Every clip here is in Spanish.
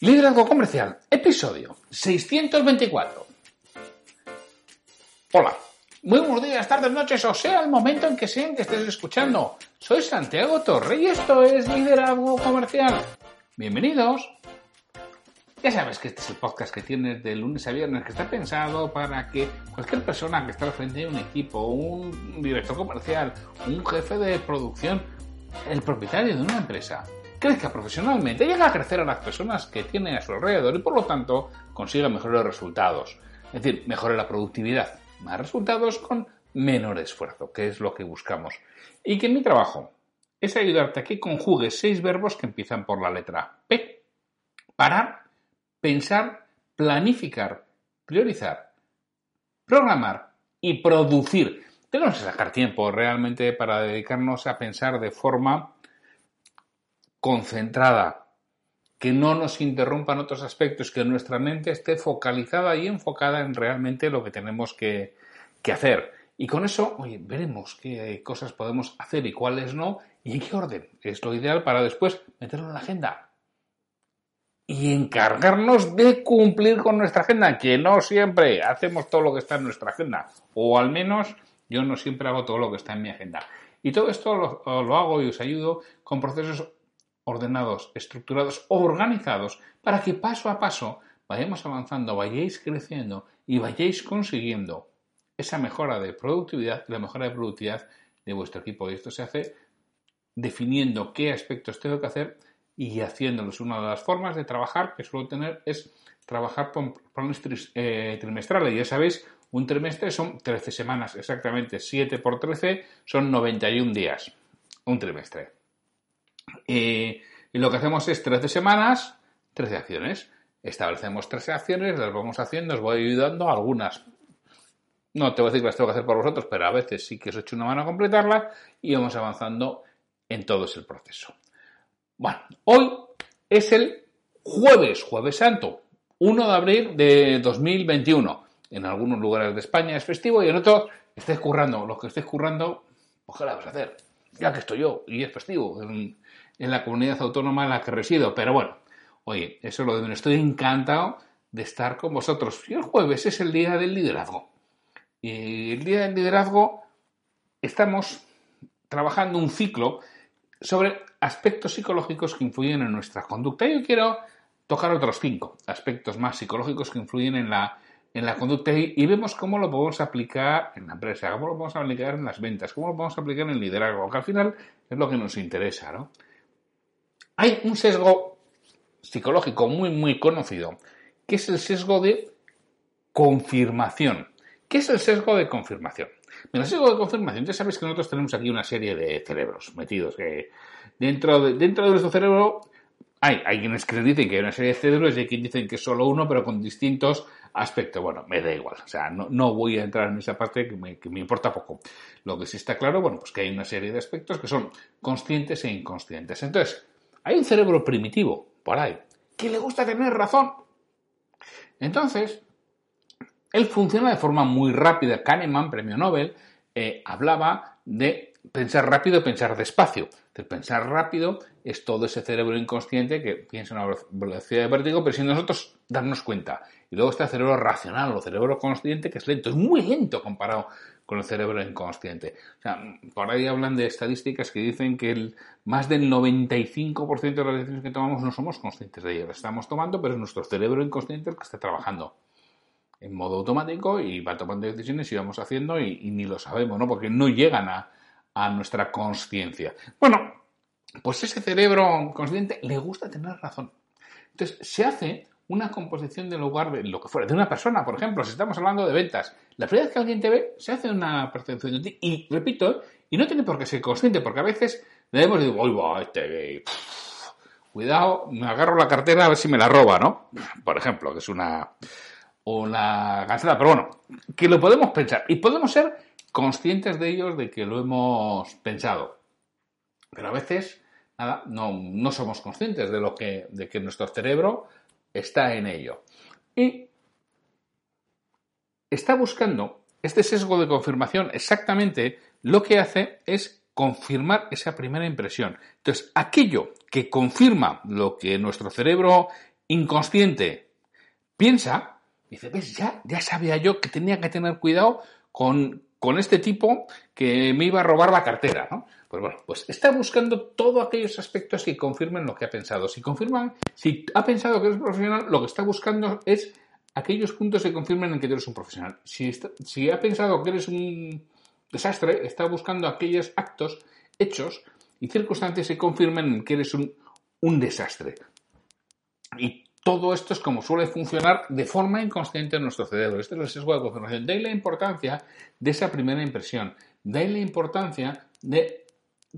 Liderazgo Comercial, episodio 624. Hola, muy buenos días, tardes, noches, o sea el momento en que sean que estés escuchando. Soy Santiago Torre y esto es Liderazgo Comercial. Bienvenidos. Ya sabes que este es el podcast que tienes de lunes a viernes, que está pensado para que cualquier persona que está al frente de un equipo, un director comercial, un jefe de producción, el propietario de una empresa, crezca profesionalmente, llegue a crecer a las personas que tiene a su alrededor y por lo tanto consiga mejores resultados. Es decir, mejore la productividad, más resultados con menor esfuerzo, que es lo que buscamos. Y que mi trabajo es ayudarte a que conjugues seis verbos que empiezan por la letra P. Parar, pensar, planificar, priorizar, programar y producir. Tenemos que sacar tiempo realmente para dedicarnos a pensar de forma concentrada, que no nos interrumpan otros aspectos, que nuestra mente esté focalizada y enfocada en realmente lo que tenemos que, que hacer. Y con eso, oye, veremos qué cosas podemos hacer y cuáles no, y en qué orden. Es lo ideal para después meterlo en la agenda. Y encargarnos de cumplir con nuestra agenda, que no siempre hacemos todo lo que está en nuestra agenda. O al menos yo no siempre hago todo lo que está en mi agenda. Y todo esto lo, lo hago y os ayudo con procesos ordenados, estructurados, organizados, para que paso a paso vayamos avanzando, vayáis creciendo y vayáis consiguiendo esa mejora de productividad, la mejora de productividad de vuestro equipo. Y esto se hace definiendo qué aspectos tengo que hacer y haciéndolos. Una de las formas de trabajar que suelo tener es trabajar con planes eh, trimestrales. Ya sabéis, un trimestre son 13 semanas, exactamente 7 por 13 son 91 días. Un trimestre. Y lo que hacemos es 13 semanas, 13 acciones. Establecemos 13 acciones, las vamos haciendo, os voy ayudando algunas. No te voy a decir que las tengo que hacer por vosotros, pero a veces sí que os echo una mano a completarlas y vamos avanzando en todo ese proceso. Bueno, hoy es el jueves, jueves santo, 1 de abril de 2021. En algunos lugares de España es festivo y en otros estés currando. Lo que estés currando, ojalá vas a hacer. Ya que estoy yo y es festivo en la comunidad autónoma en la que resido. Pero bueno, oye, eso lo de menos. Estoy encantado de estar con vosotros. Y el jueves es el día del liderazgo. Y el día del liderazgo estamos trabajando un ciclo sobre aspectos psicológicos que influyen en nuestra conducta. Yo quiero tocar otros cinco aspectos más psicológicos que influyen en la, en la conducta y, vemos cómo lo podemos aplicar en la empresa, cómo lo podemos aplicar en las ventas, cómo lo podemos aplicar en el liderazgo, que al final es lo que nos interesa, ¿no? Hay un sesgo psicológico muy, muy conocido, que es el sesgo de confirmación. ¿Qué es el sesgo de confirmación? el sesgo de confirmación, ya sabéis que nosotros tenemos aquí una serie de cerebros metidos. Dentro, de, dentro de nuestro cerebro hay, hay quienes que dicen que hay una serie de cerebros y hay quienes dicen que es solo uno, pero con distintos aspectos. Bueno, me da igual. O sea, no, no voy a entrar en esa parte que me, que me, importa poco. Lo que sí está claro, bueno, pues que hay una serie de aspectos que son conscientes e inconscientes. Entonces, hay un cerebro primitivo por ahí que le gusta tener razón. Entonces, él funciona de forma muy rápida. Kahneman, premio Nobel, eh, hablaba de pensar rápido pensar despacio. El pensar rápido es todo ese cerebro inconsciente que piensa en una velocidad de vértigo, pero sin nosotros darnos cuenta. Y luego está el cerebro racional o cerebro consciente, que es lento, es muy lento comparado con el cerebro inconsciente. O sea, por ahí hablan de estadísticas que dicen que el, más del 95% de las decisiones que tomamos no somos conscientes de ellas. Las estamos tomando, pero es nuestro cerebro inconsciente el que está trabajando en modo automático y va tomando decisiones y vamos haciendo y, y ni lo sabemos, ¿no? Porque no llegan a, a nuestra conciencia. Bueno, pues ese cerebro consciente le gusta tener razón. Entonces, se hace una composición del lugar de lo que fuera, de una persona, por ejemplo, si estamos hablando de ventas. La primera vez que alguien te ve, se hace una percepción de ti. Y repito, y no tiene por qué ser consciente, porque a veces debemos decir, uy, va, este, cuidado, me agarro la cartera a ver si me la roba, ¿no? Por ejemplo, que es una, una cansada, pero bueno, que lo podemos pensar y podemos ser conscientes de ellos de que lo hemos pensado. Pero a veces, nada, no, no somos conscientes de lo que, de que nuestro cerebro está en ello. Y está buscando este sesgo de confirmación exactamente lo que hace es confirmar esa primera impresión. Entonces, aquello que confirma lo que nuestro cerebro inconsciente piensa, dice, ves, ya, ya sabía yo que tenía que tener cuidado con, con este tipo que me iba a robar la cartera, ¿no? Pues bueno, pues está buscando todos aquellos aspectos que confirmen lo que ha pensado. Si confirman, si ha pensado que eres profesional, lo que está buscando es aquellos puntos que confirmen en que eres un profesional. Si, si ha pensado que eres un desastre, está buscando aquellos actos, hechos y circunstancias que confirmen que eres un, un desastre. Todo esto es como suele funcionar de forma inconsciente en nuestro cerebro. Este es el sesgo de confirmación. De ahí la importancia de esa primera impresión. De ahí la importancia de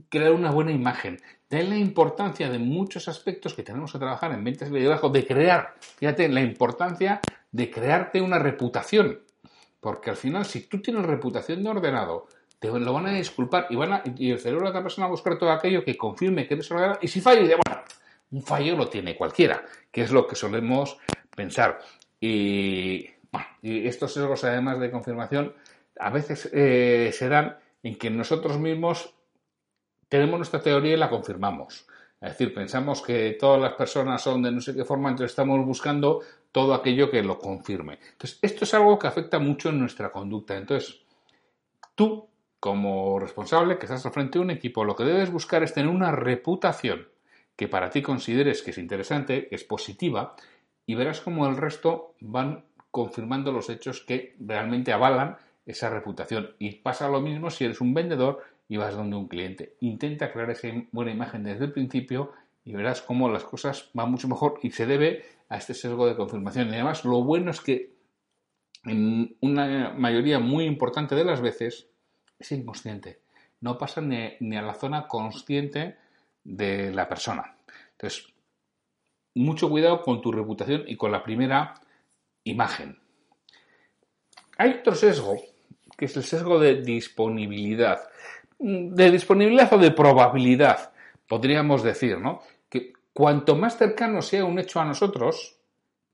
crear una buena imagen. De ahí la importancia de muchos aspectos que tenemos que trabajar en ventas y liderazgo, de crear, fíjate, la importancia de crearte una reputación. Porque al final, si tú tienes reputación de ordenado, te lo van a disculpar y, van a, y el cerebro de otra persona va a buscar todo aquello que confirme que eres ordenado. Y si falla, dice, bueno, un fallo lo tiene cualquiera, que es lo que solemos pensar. Y, y estos sesgos, además de confirmación, a veces eh, se dan en que nosotros mismos tenemos nuestra teoría y la confirmamos. Es decir, pensamos que todas las personas son de no sé qué forma, entonces estamos buscando todo aquello que lo confirme. Entonces, esto es algo que afecta mucho en nuestra conducta. Entonces, tú, como responsable que estás al frente de un equipo, lo que debes buscar es tener una reputación que para ti consideres que es interesante, que es positiva, y verás cómo el resto van confirmando los hechos que realmente avalan esa reputación. Y pasa lo mismo si eres un vendedor y vas donde un cliente. Intenta crear esa buena imagen desde el principio y verás cómo las cosas van mucho mejor y se debe a este sesgo de confirmación. Y además lo bueno es que en una mayoría muy importante de las veces es inconsciente. No pasa ni, ni a la zona consciente de la persona. Entonces, mucho cuidado con tu reputación y con la primera imagen. Hay otro sesgo, que es el sesgo de disponibilidad de disponibilidad o de probabilidad, podríamos decir, ¿no? Que cuanto más cercano sea un hecho a nosotros,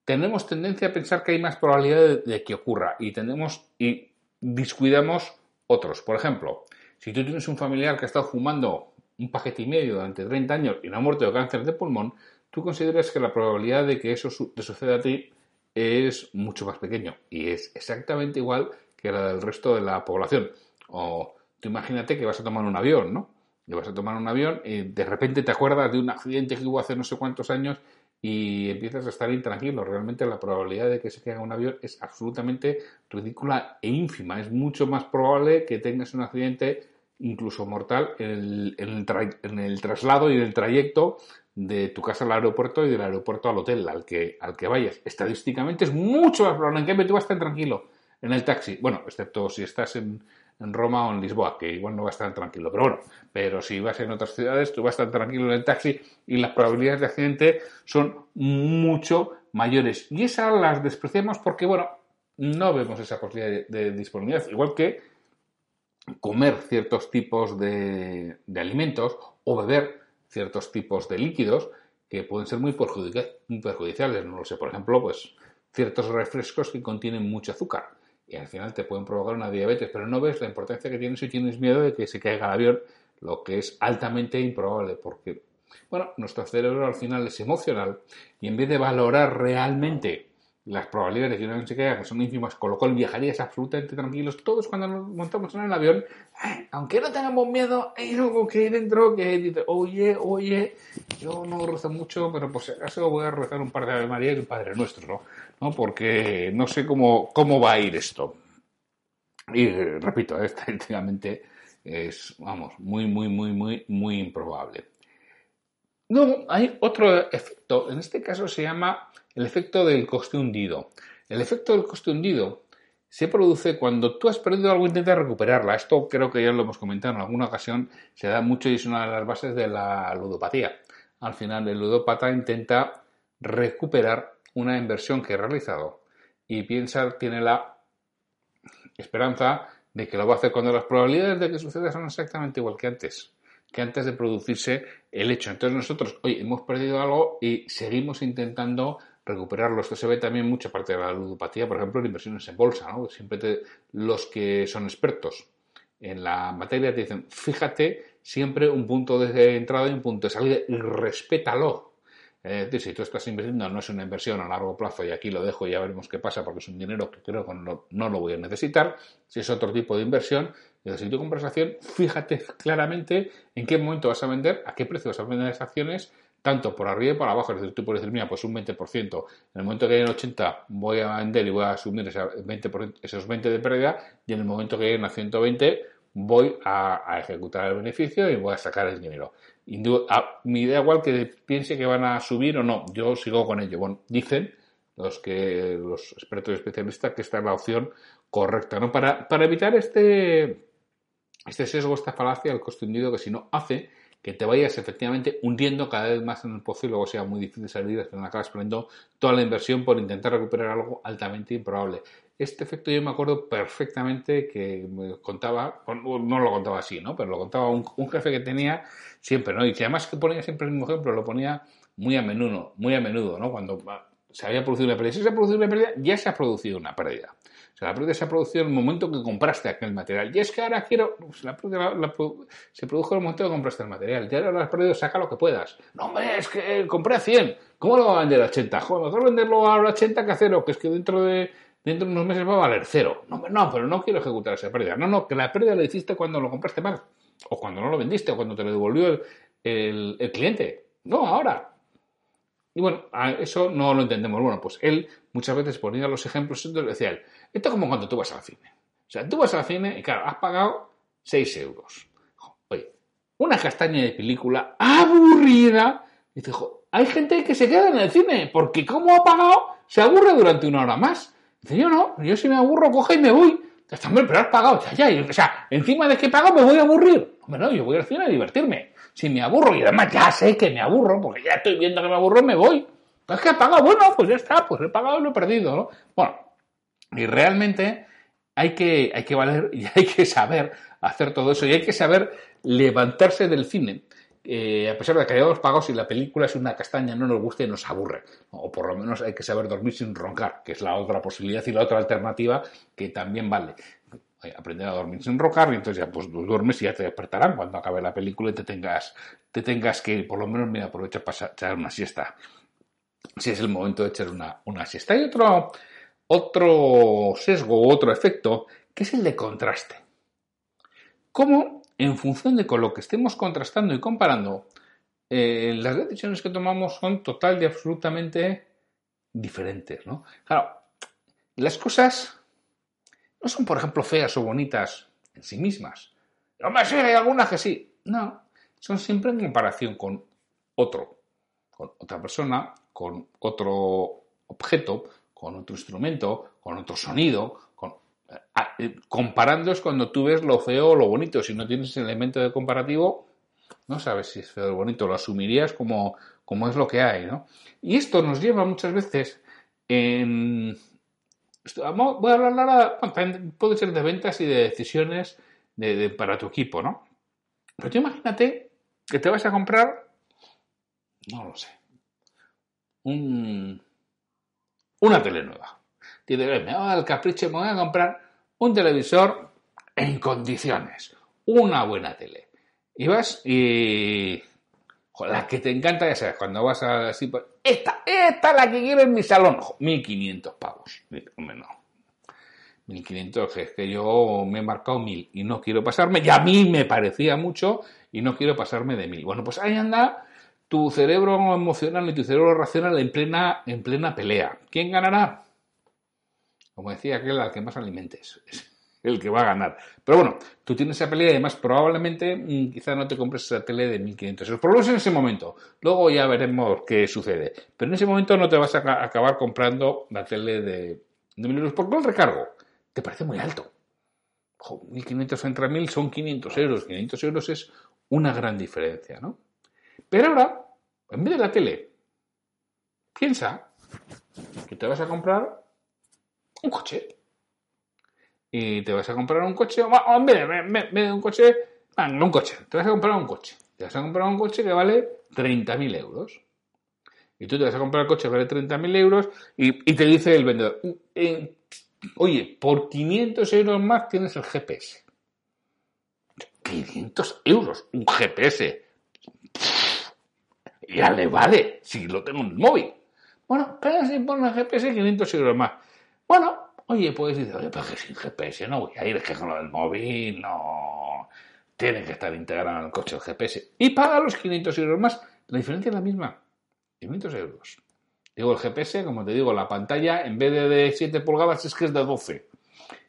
tenemos tendencia a pensar que hay más probabilidad de, que ocurra y tenemos y descuidamos otros. Por ejemplo, si tú tienes un familiar que ha estado fumando un paquete y medio durante 30 años y no ha muerto de cáncer de pulmón, tú consideras que la probabilidad de que eso te suceda a ti es mucho más pequeño y es exactamente igual que la del resto de la población. O imagínate que vas a tomar un avión, ¿no? Y vas a tomar un avión y de repente te acuerdas de un accidente que hubo hace no sé cuántos años y empiezas a estar intranquilo. Realmente la probabilidad de que se caiga un avión es absolutamente ridícula e ínfima. Es mucho más probable que tengas un accidente incluso mortal en el, en el, traslado y en el trayecto de tu casa al aeropuerto y del aeropuerto al hotel al que, al que vayas. Estadísticamente es mucho más probable. En cambio, tú vas estar tranquilo en el taxi. Bueno, excepto si estás en, en Roma o en Lisboa, que igual no va a estar tranquilo. Pero bueno, pero si vas en otras ciudades, tú vas estar tranquilo en el taxi y las probabilidades de accidente son mucho mayores. Y esas las despreciamos porque, bueno, no vemos esa posibilidad de, disponibilidad. Igual que comer ciertos tipos de, alimentos o beber ciertos tipos de líquidos que pueden ser muy, perjudiciales. No lo sé, por ejemplo, pues ciertos refrescos que contienen mucho azúcar y al final te pueden provocar una diabetes, pero no ves la importancia que tiene si tienes miedo de que se caiga el avión, lo que es altamente improbable, porque, bueno, nuestro cerebro al final es emocional y en vez de valorar realmente las probabilidades de que un avión se caiga, que son ínfimas, con lo cual viajarías absolutamente tranquilos, todos cuando nos montamos en el avión, aunque no tengamos miedo, hay algo que hay dentro que dice, oye, oye, yo no rezo mucho, pero por si acaso voy a rezar un par de Ave María y un Padre Nuestro, ¿no? porque no sé cómo, cómo va a ir esto. Y repito, estadísticamente es, vamos, muy, muy, muy, muy, muy improbable. Luego hay otro efecto, en este caso se llama el efecto del coste hundido. El efecto del coste hundido se produce cuando tú has perdido algo e intentas recuperarla. Esto creo que ya lo hemos comentado en alguna ocasión, se da mucho y es una de las bases de la ludopatía. al final el ludópata intenta recuperar una inversión que ha realizado y piensa, tiene la esperanza de que lo va a hacer cuando las probabilidades de que suceda son exactamente igual que antes, que antes de producirse el hecho. Entonces nosotros, hoy hemos perdido algo y seguimos intentando recuperarlo. Esto se ve también mucha parte de la ludopatía, por ejemplo, en inversiones en bolsa, ¿no? Siempre los que son expertos en la materia te dicen, fíjate siempre un punto de entrada y un punto de salida y respétalo. Es decir, si tú estás invirtiendo, no es una inversión a largo plazo y aquí lo dejo y ya veremos qué pasa porque es un dinero que creo que no, lo voy a necesitar. Si es otro tipo de inversión, si tú compras acción, fíjate claramente en qué momento vas a vender, a qué precio vas a vender esas acciones, tanto por arriba y por abajo. Es decir, tú puedes decir, mira, pues un 20%. En el momento que en 80 voy a vender y voy a asumir esos 20 de pérdida y en el momento que lleguen a 120 voy a, ejecutar el beneficio y voy a sacar el dinero. Mi idea igual que piense que van a subir o no, yo sigo con ello. Bueno, dicen los que los expertos y especialistas que esta es la opción correcta, ¿no? Para, para evitar este, este sesgo, esta falacia, el coste hundido que si no hace que te vayas efectivamente hundiendo cada vez más en el pozo y luego sea muy difícil salir, hasta que acabas perdiendo toda la inversión por intentar recuperar algo altamente improbable. Este efecto yo me acuerdo perfectamente que me contaba, no lo contaba así, ¿no? Pero lo contaba un, jefe que tenía siempre, ¿no? Y que además que ponía siempre el mismo ejemplo, lo ponía muy a menudo, muy a menudo, ¿no? Cuando se había producido una pérdida. Si se ha producido una pérdida, ya se ha producido una pérdida. La pérdida se ha producido en el momento que compraste aquel material. Y es que ahora quiero. Pues la pérdida se produjo en el momento que compraste el material. Ya ahora has perdido, saca lo que puedas. No, hombre, es que compré a 100. ¿Cómo lo va a vender a 80? Joder, mejor venderlo a 80 que a cero, que es que dentro de dentro de unos meses va a valer cero. No, no, pero no quiero ejecutar esa pérdida. No, no, que la pérdida la hiciste cuando lo compraste mal, o cuando no lo vendiste, o cuando te lo devolvió el, cliente. No, ahora. Y bueno, eso no lo entendemos. Bueno, pues él muchas veces ponía los ejemplos, entonces decía él, esto es como cuando tú vas al cine. O sea, tú vas al cine y claro, has pagado 6 euros. Oye, una castaña de película aburrida. Y dice, hay gente que se queda en el cine porque como ha pagado, se aburre durante una hora más. Dice, yo no, yo si me aburro, coge y me voy. Hombre, pero has pagado, ya, ya. O sea, encima de que pago me voy a aburrir. Hombre, no, yo voy al cine a divertirme. Si me aburro, y además ya sé que me aburro, porque ya estoy viendo que me aburro, me voy. Es que he pagado, bueno, pues ya está, pues he pagado y lo he perdido, ¿no? Bueno, y realmente hay que, hay que valer y hay que saber hacer todo eso y hay que saber levantarse del cine eh, a pesar de que hayamos pagado, si la película es una castaña, no nos gusta y nos aburre. O por lo menos hay que saber dormir sin roncar, que es la otra posibilidad y la otra alternativa que también vale. Aprender a dormir sin roncar y entonces ya pues duermes y ya te despertarán cuando acabe la película y te tengas, te tengas que ir. Por lo menos, mira, aprovecha para echar una siesta. Si es el momento de echar una, una siesta. Hay otro, otro sesgo, otro efecto, que es el de contraste. ¿Cómo en función de con lo que estemos contrastando y comparando, eh, las decisiones que tomamos son total y absolutamente diferentes, ¿no? Claro, las cosas no son, por ejemplo, feas o bonitas en sí mismas. No me sé, hay algunas que sí. No, son siempre en comparación con otro, con otra persona, con otro objeto, con otro instrumento, con otro sonido, comparando es cuando tú ves lo feo o lo bonito. Si no tienes el elemento de comparativo, no sabes si es feo o bonito. Lo asumirías como, como es lo que hay, ¿no? Y esto nos lleva muchas veces en... Voy a hablar ahora, puede ser de ventas y de decisiones de, para tu equipo, ¿no? Pero tú imagínate que te vas a comprar, no lo sé, un, una tele nueva. Dices, me va al capricho, me voy a comprar un televisor en condiciones, una buena tele. Y vas y... la que te encanta, ya sabes, cuando vas a decir, pues, esta, esta es la que quiero en mi salón, 1500 pavos. Hombre, no. 1500, es que yo me he marcado 1000 y no quiero pasarme, y a mí me parecía mucho y no quiero pasarme de 1000. Bueno, pues ahí anda tu cerebro emocional y tu cerebro racional en plena, en plena pelea. ¿Quién ganará? Como decía aquel, al que más alimentes. Es el que va a ganar. Pero bueno, tú tienes esa pelea y además probablemente mm, quizá no te compres esa tele de 1500 euros. Por lo menos en ese momento. Luego ya veremos qué sucede. Pero en ese momento no te vas a acabar comprando la tele de, de 1000 euros. Porque el recargo te parece muy alto. 1500 entre 1000 son 500 euros. 500 euros es una gran diferencia, ¿no? Pero ahora en vez de la tele, piensa que te vas a comprar un coche. Y te vas a comprar un coche, o en vez de, un coche, no un coche, te vas a comprar un coche. Te vas a comprar un coche que vale 30.000 euros. Y tú te vas a comprar el coche que vale 30.000 euros y, te dice el vendedor, eh, oye, por 500 euros más tienes el GPS. 500 euros, un GPS. ya le vale, si lo tengo en el móvil. Bueno, cada si pone el GPS 500 euros más. Bueno, oye, puedes decir, oye, pero que sin GPS no voy a ir, es que con lo del móvil no. Tiene que estar integrado en el coche el GPS. Y paga los 500 euros más. La diferencia es la misma. 500 euros. Digo, el GPS, como te digo, la pantalla en vez de de 7 pulgadas es que es de 12.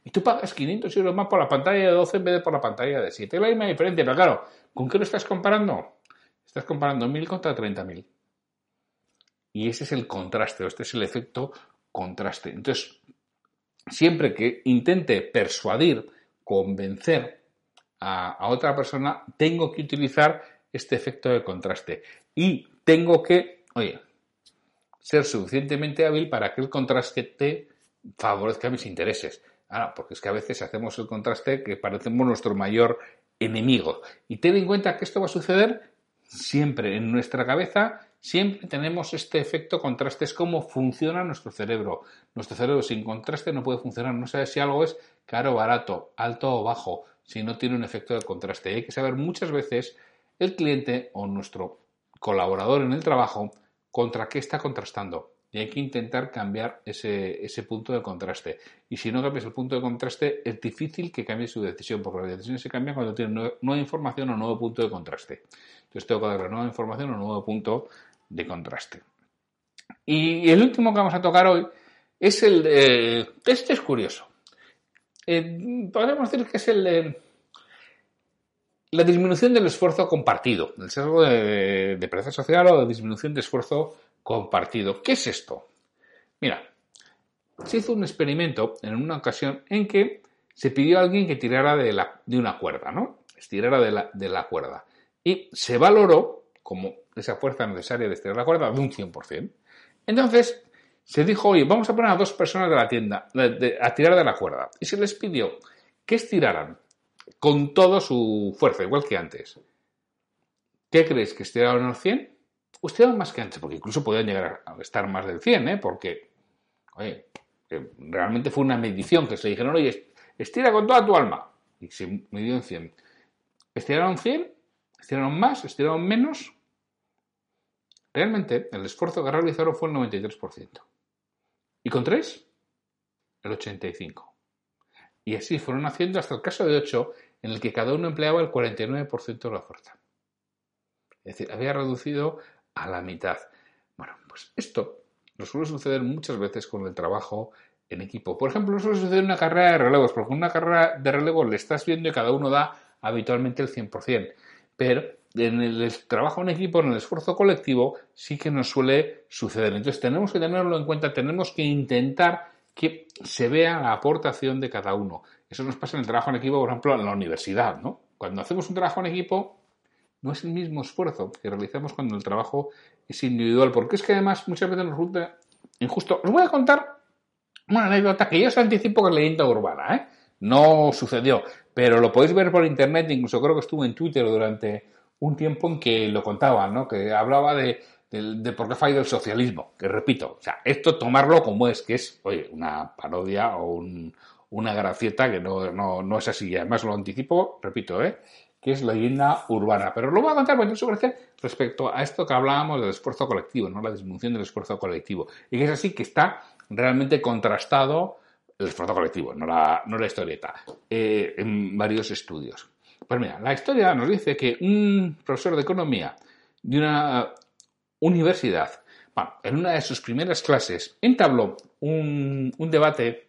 Y tú pagas 500 euros más por la pantalla de 12 en vez de por la pantalla de 7. Es la misma diferencia, pero claro, ¿con qué lo estás comparando? Estás comparando 1000 contra 30.000. Y ese es el contraste, o este es el efecto contraste. Entonces, siempre que intente persuadir, convencer a, otra persona, tengo que utilizar este efecto de contraste. Y tengo que, oye, ser suficientemente hábil para que el contraste te favorezca mis intereses. Ahora, porque es que a veces hacemos el contraste que parecemos nuestro mayor enemigo. Y ten en cuenta que esto va a suceder siempre en nuestra cabeza Siempre tenemos este efecto contraste, es cómo funciona nuestro cerebro. Nuestro cerebro sin contraste no puede funcionar, no sabe si algo es caro o barato, alto o bajo, si no tiene un efecto de contraste. hay que saber muchas veces el cliente o nuestro colaborador en el trabajo contra qué está contrastando. Y hay que intentar cambiar ese, ese, punto de contraste. Y si no cambias el punto de contraste, es difícil que cambie su decisión, porque las decisiones se cambian cuando tienen nueva, información o nuevo punto de contraste. Entonces tengo que darle nueva información o nuevo punto de contraste. Y el último que vamos a tocar hoy es el de... Este es curioso. Eh, podemos decir que es el de la disminución del esfuerzo compartido, el sesgo de, de social o de disminución de esfuerzo compartido. ¿Qué es esto? Mira, se hizo un experimento en una ocasión en que se pidió a alguien que tirara de, la, de una cuerda, ¿no? Estirara de la, de la cuerda. Y se valoró como esa fuerza necesaria de estirar la cuerda de un 100%. Entonces, se dijo, oye, vamos a poner a dos personas de la tienda a tirar de la cuerda. Y se les pidió que estiraran con toda su fuerza, igual que antes. ¿Qué crees? ¿Que estiraron al 100? O estiraron más que antes, porque incluso podían llegar a estar más del 100, ¿eh? Porque, realmente fue una medición que se dijeron, oye, estira con toda tu alma. Y se midió en 100. ¿Estiraron 100? ¿Estiraron más? ¿Estiraron menos? Realmente, el esfuerzo que realizaron fue el 93%. ¿Y con 3? El 85%. Y así fueron haciendo hasta el caso de 8, en el que cada uno empleaba el 49% de la fuerza. Es decir, había reducido a la mitad. Bueno, pues esto nos suele suceder muchas veces con el trabajo en equipo. Por ejemplo, suele suceder en una carrera de relevos, porque en una carrera de relevos le estás viendo y cada uno da habitualmente el 100%. Pero en el trabajo en equipo, en el esfuerzo colectivo, sí que nos suele suceder. Entonces tenemos que tenerlo en cuenta, tenemos que intentar que se vea la aportación de cada uno. Eso nos pasa en el trabajo en equipo, por ejemplo, en la universidad, ¿no? Cuando hacemos un trabajo en equipo, no es el mismo esfuerzo que realizamos cuando el trabajo es individual, porque es que además muchas veces nos resulta injusto. Os voy a contar una anécdota que yo os anticipo que es leyenda urbana, ¿eh? No sucedió, pero lo podéis ver por internet, incluso creo que estuvo en Twitter durante un tiempo en que lo contaba, ¿no? Que hablaba de, por qué falla el socialismo, que repito, o sea, esto tomarlo como es, que es, oye, una parodia o una gracieta que no, no, no es así. Además lo anticipo, repito, ¿eh? que es leyenda urbana. Pero lo voy a contar porque tengo respecto a esto que hablábamos del esfuerzo colectivo, ¿no? La disminución del esfuerzo colectivo. Y que es así que está realmente contrastado el esfuerzo colectivo, no la, no la historieta, eh, en varios estudios. Pues mira, la historia nos dice que un profesor de economía de una universidad, bueno, en una de sus primeras clases, entabló un, un debate,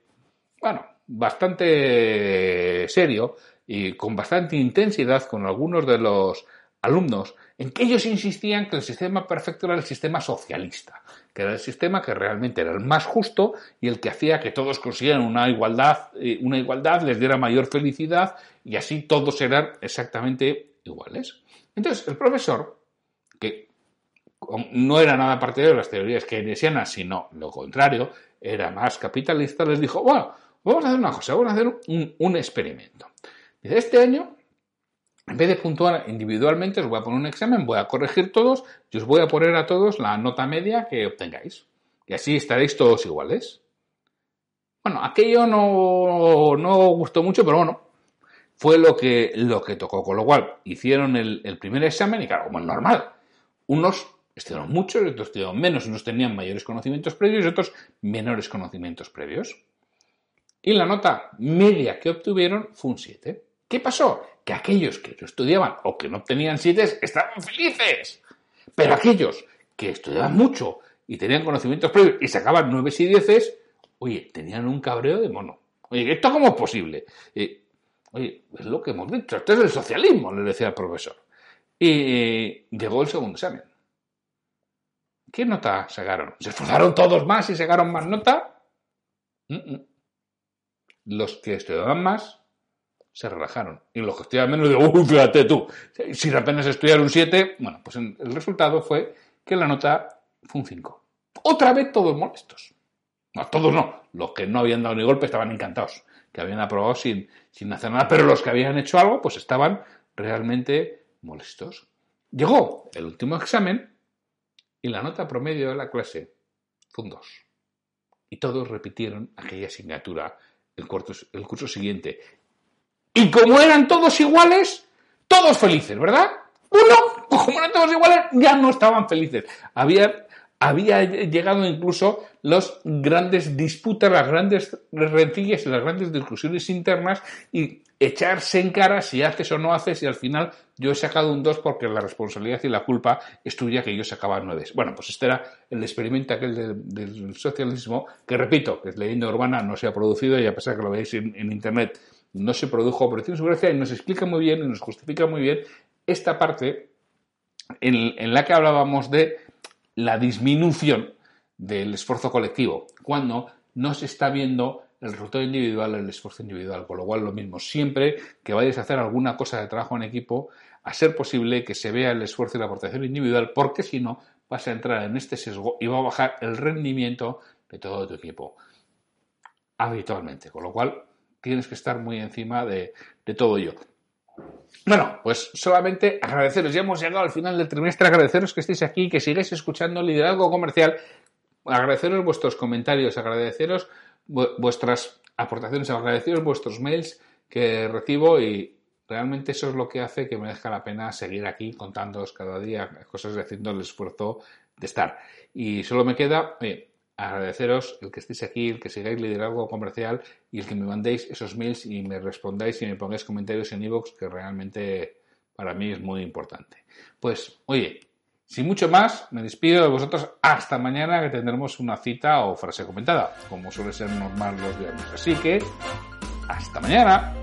bueno, bastante serio y con bastante intensidad con algunos de los alumnos en que ellos insistían que el sistema perfecto era el sistema socialista, que era el sistema que realmente era el más justo y el que hacía que todos consiguieran una igualdad, eh, una igualdad les diera mayor felicidad y así todos eran exactamente iguales. Entonces, el profesor, que no era nada partidario de las teorías keynesianas, sino lo contrario, era más capitalista, les dijo, bueno, vamos a hacer una cosa, vamos a hacer un, un experimento. Dice, este año, en vez de puntuar individualmente, os voy a poner un examen, voy a corregir todos y os voy a poner a todos la nota media que obtengáis. Y así estaréis todos iguales. Bueno, aquello no, no gustó mucho, pero bueno, fue lo que, lo que tocó. Con lo cual, hicieron el, el primer examen y claro, como es normal, unos estudiaron mucho, otros estudiaron menos, unos tenían mayores conocimientos previos y otros menores conocimientos previos. Y la nota media que obtuvieron fue un 7. ¿Qué pasó? Que aquellos que no estudiaban o que no obtenían 7 estaban felices. Pero aquellos que estudiaban mucho y tenían conocimientos previos y sacaban 9 y 10, oye, tenían un cabreo de mono. Oye, ¿esto cómo es posible? Eh, oye, es lo que hemos dicho, esto es el socialismo, le decía el profesor. Y llegó el segundo examen. ¿Qué nota sacaron? ¿Se esforzaron todos más y sacaron más nota? Los que estudiaban más se relajaron. Y los que estudiaban menos, digo, uy, fíjate tú, si apenas estudiaron un 7, bueno, pues el resultado fue que la nota fue un 5. Otra vez todos molestos. No, todos no. Los que no habían dado ni golpe estaban encantados, que habían aprobado sin, sin hacer nada, pero los que habían hecho algo, pues estaban realmente molestos. Llegó el último examen y la nota promedio de la clase fue un 2. Y todos repitieron aquella asignatura el, el curso siguiente. Y como eran todos iguales, todos felices, ¿verdad? Uno, como eran todos iguales, ya no estaban felices. Había había llegado incluso las grandes disputas, las grandes rencillas y las grandes discusiones internas y echarse en cara si haces o no haces y al final yo he sacado un 2 porque la responsabilidad y la culpa es tuya que yo sacaba 9. Bueno, pues este era el experimento aquel del, socialismo que repito, que es leyenda urbana, no se ha producido y a pesar que lo veáis en, internet no se produjo por su gracia y nos explica muy bien y nos justifica muy bien esta parte en la que hablábamos de la disminución del esfuerzo colectivo, cuando no se está viendo el resultado individual, el esfuerzo individual. Con lo cual, lo mismo, siempre que vayáis a hacer alguna cosa de trabajo en equipo, a ser posible que se vea el esfuerzo y la aportación individual, porque si no, vas a entrar en este sesgo y va a bajar el rendimiento de todo tu equipo habitualmente. Con lo cual, tienes que estar muy encima de, todo ello. Bueno, pues solamente agradeceros. Ya hemos llegado al final del trimestre. Agradeceros que estéis aquí, que sigáis escuchando Liderazgo Comercial. Agradeceros vuestros comentarios, agradeceros vuestras aportaciones, agradeceros vuestros mails que recibo y realmente eso es lo que hace que me merezca la pena seguir aquí contándoos cada día cosas haciendo el esfuerzo de estar. Y solo me queda, agradeceros el que estéis aquí, el que sigáis liderazgo comercial y el que me mandéis esos mails y me respondáis y me pongáis comentarios en iVoox, que realmente para mí es muy importante. Pues, oye, sin mucho más, me despido de vosotros hasta mañana que tendremos una cita o frase comentada, como suele ser normal los viernes. Así que, hasta mañana.